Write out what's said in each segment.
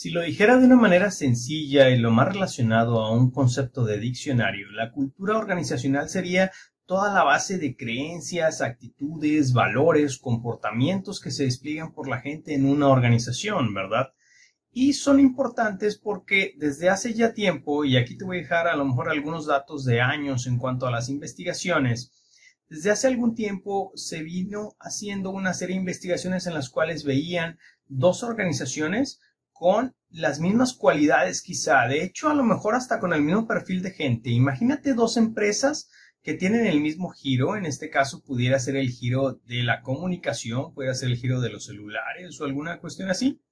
Si lo dijera de una manera sencilla y lo más relacionado a un concepto de diccionario, la cultura organizacional sería toda la base de creencias, actitudes, valores, comportamientos que se despliegan por la gente en una organización, ¿verdad? Y son importantes porque desde hace ya tiempo, y aquí te voy a dejar a lo mejor algunos datos de años en cuanto a las investigaciones, desde hace algún tiempo se vino haciendo una serie de investigaciones en las cuales veían dos organizaciones con las mismas cualidades quizá, de hecho a lo mejor hasta con el mismo perfil de gente. Imagínate dos empresas que tienen el mismo giro, en este caso pudiera ser el giro de la comunicación, pudiera ser el giro de los celulares o alguna cuestión así.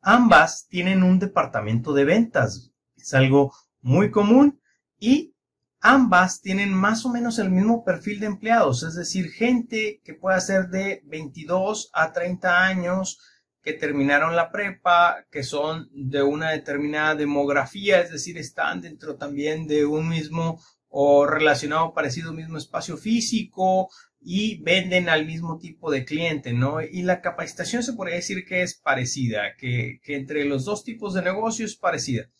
Ambas tienen un departamento de ventas, es algo muy común y ambas tienen más o menos el mismo perfil de empleados, es decir, gente que pueda ser de 22 a 30 años, que terminaron la prepa, que son de una determinada demografía, es decir, están dentro también de un mismo o relacionado parecido mismo espacio físico y venden al mismo tipo de cliente, ¿no? Y la capacitación se podría decir que es parecida, que, entre los dos tipos de negocio es parecida.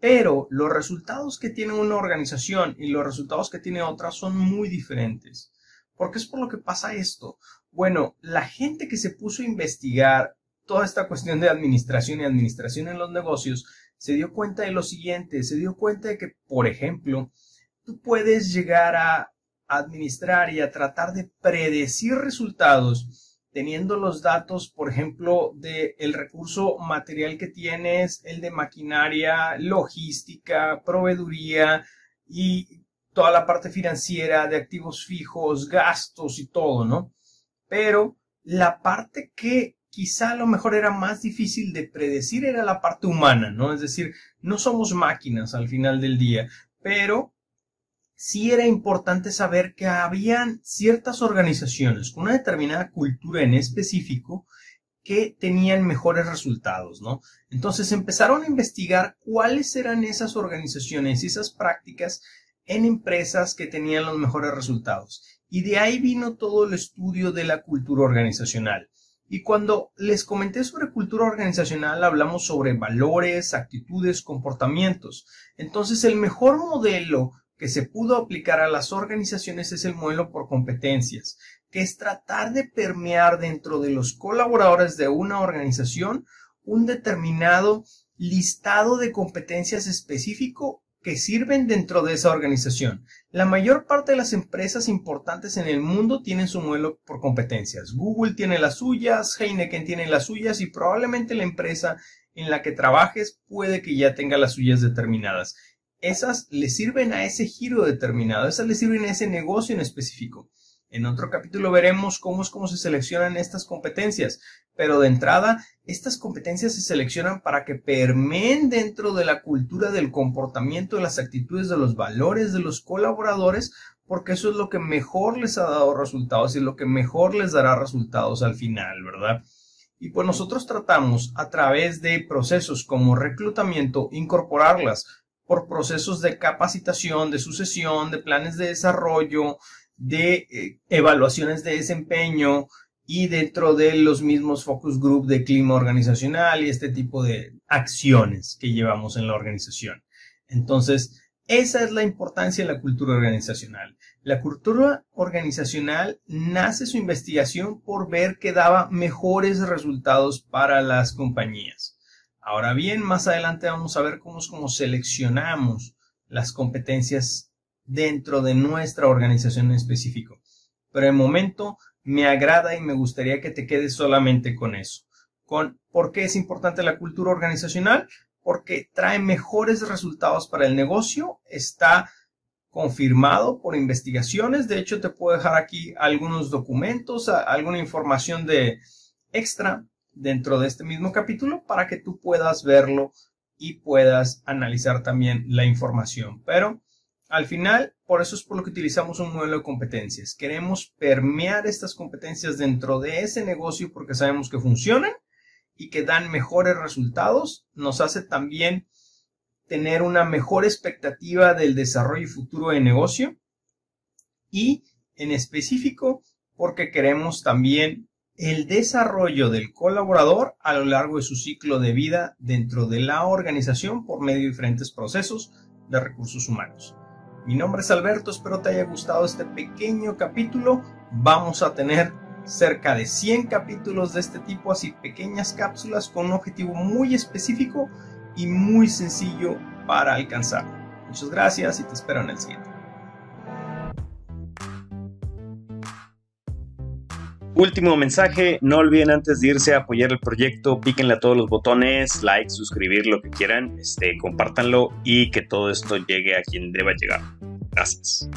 Pero los resultados que tiene una organización y los resultados que tiene otra son muy diferentes. ¿Por qué es por lo que pasa esto? Bueno, la gente que se puso a investigar toda esta cuestión de administración y administración en los negocios, se dio cuenta de lo siguiente, se dio cuenta de que, por ejemplo, tú puedes llegar a administrar y a tratar de predecir resultados teniendo los datos, por ejemplo, del el recurso material que tienes, el de maquinaria, logística, proveeduría y toda la parte financiera de activos fijos, gastos y todo, ¿no? Pero la parte que quizá a lo mejor era más difícil de predecir era la parte humana, ¿no? Es decir, no somos máquinas al final del día, pero sí era importante saber que habían ciertas organizaciones con una determinada cultura en específico que tenían mejores resultados, ¿no? Entonces empezaron a investigar cuáles eran esas organizaciones y esas prácticas en empresas que tenían los mejores resultados. Y de ahí vino todo el estudio de la cultura organizacional. Y cuando les comenté sobre cultura organizacional, hablamos sobre valores, actitudes, comportamientos. Entonces, el mejor modelo que se pudo aplicar a las organizaciones es el modelo por competencias, que es tratar de permear dentro de los colaboradores de una organización un determinado listado de competencias específico que sirven dentro de esa organización. La mayor parte de las empresas importantes en el mundo tienen su modelo por competencias. Google tiene las suyas, Heineken tiene las suyas y probablemente la empresa en la que trabajes puede que ya tenga las suyas determinadas. Esas le sirven a ese giro determinado, esas le sirven a ese negocio en específico. En otro capítulo veremos cómo es cómo se seleccionan estas competencias, pero de entrada, estas competencias se seleccionan para que permeen dentro de la cultura del comportamiento, de las actitudes, de los valores de los colaboradores, porque eso es lo que mejor les ha dado resultados y lo que mejor les dará resultados al final, ¿verdad? Y pues nosotros tratamos a través de procesos como reclutamiento, incorporarlas por procesos de capacitación, de sucesión, de planes de desarrollo, de eh, evaluaciones de desempeño y dentro de los mismos focus group de clima organizacional y este tipo de acciones que llevamos en la organización. Entonces, esa es la importancia de la cultura organizacional. La cultura organizacional nace su investigación por ver que daba mejores resultados para las compañías. Ahora bien, más adelante vamos a ver cómo es como seleccionamos las competencias dentro de nuestra organización en específico. Pero de momento me agrada y me gustaría que te quedes solamente con eso. Con ¿Por qué es importante la cultura organizacional? Porque trae mejores resultados para el negocio, está confirmado por investigaciones. De hecho, te puedo dejar aquí algunos documentos, alguna información de extra dentro de este mismo capítulo para que tú puedas verlo y puedas analizar también la información. Pero al final, por eso es por lo que utilizamos un modelo de competencias. Queremos permear estas competencias dentro de ese negocio porque sabemos que funcionan y que dan mejores resultados. Nos hace también tener una mejor expectativa del desarrollo futuro de negocio y en específico porque queremos también el desarrollo del colaborador a lo largo de su ciclo de vida dentro de la organización por medio de diferentes procesos de recursos humanos. Mi nombre es Alberto, espero te haya gustado este pequeño capítulo. Vamos a tener cerca de 100 capítulos de este tipo, así pequeñas cápsulas con un objetivo muy específico y muy sencillo para alcanzar. Muchas gracias y te espero en el siguiente. Último mensaje, no olviden antes de irse a apoyar el proyecto, píquenle a todos los botones, like, suscribir, lo que quieran, este, compártanlo y que todo esto llegue a quien deba llegar. Gracias.